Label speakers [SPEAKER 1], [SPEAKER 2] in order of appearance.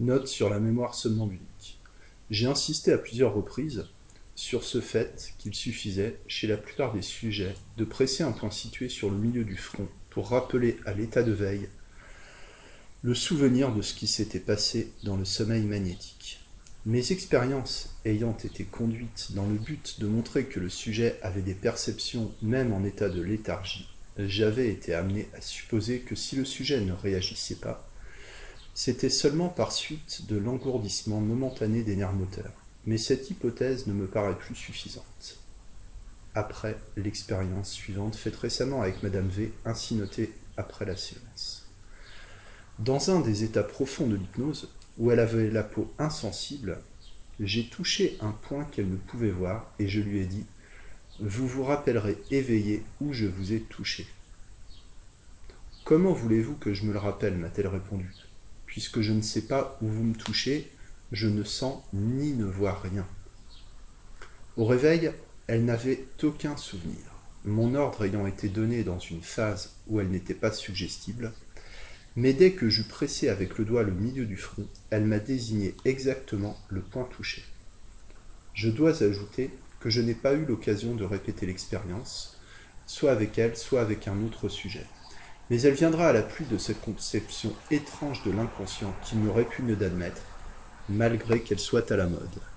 [SPEAKER 1] Note sur la mémoire somnambulique. J'ai insisté à plusieurs reprises sur ce fait qu'il suffisait, chez la plupart des sujets, de presser un point situé sur le milieu du front pour rappeler à l'état de veille le souvenir de ce qui s'était passé dans le sommeil magnétique. Mes expériences ayant été conduites dans le but de montrer que le sujet avait des perceptions même en état de léthargie, j'avais été amené à supposer que si le sujet ne réagissait pas, c'était seulement par suite de l'engourdissement momentané des nerfs moteurs. Mais cette hypothèse ne me paraît plus suffisante. Après l'expérience suivante faite récemment avec Madame V, ainsi notée après la séance. Dans un des états profonds de l'hypnose, où elle avait la peau insensible, j'ai touché un point qu'elle ne pouvait voir et je lui ai dit Vous vous rappellerez éveillé où je vous ai touché. Comment voulez-vous que je me le rappelle? m'a-t-elle répondu. Puisque je ne sais pas où vous me touchez, je ne sens ni ne vois rien. Au réveil, elle n'avait aucun souvenir. Mon ordre ayant été donné dans une phase où elle n'était pas suggestible, mais dès que j'eus pressé avec le doigt le milieu du front, elle m'a désigné exactement le point touché. Je dois ajouter que je n'ai pas eu l'occasion de répéter l'expérience, soit avec elle, soit avec un autre sujet. Mais elle viendra à l'appui de cette conception étrange de l'inconscient qui me répugne d'admettre, malgré qu'elle soit à la mode.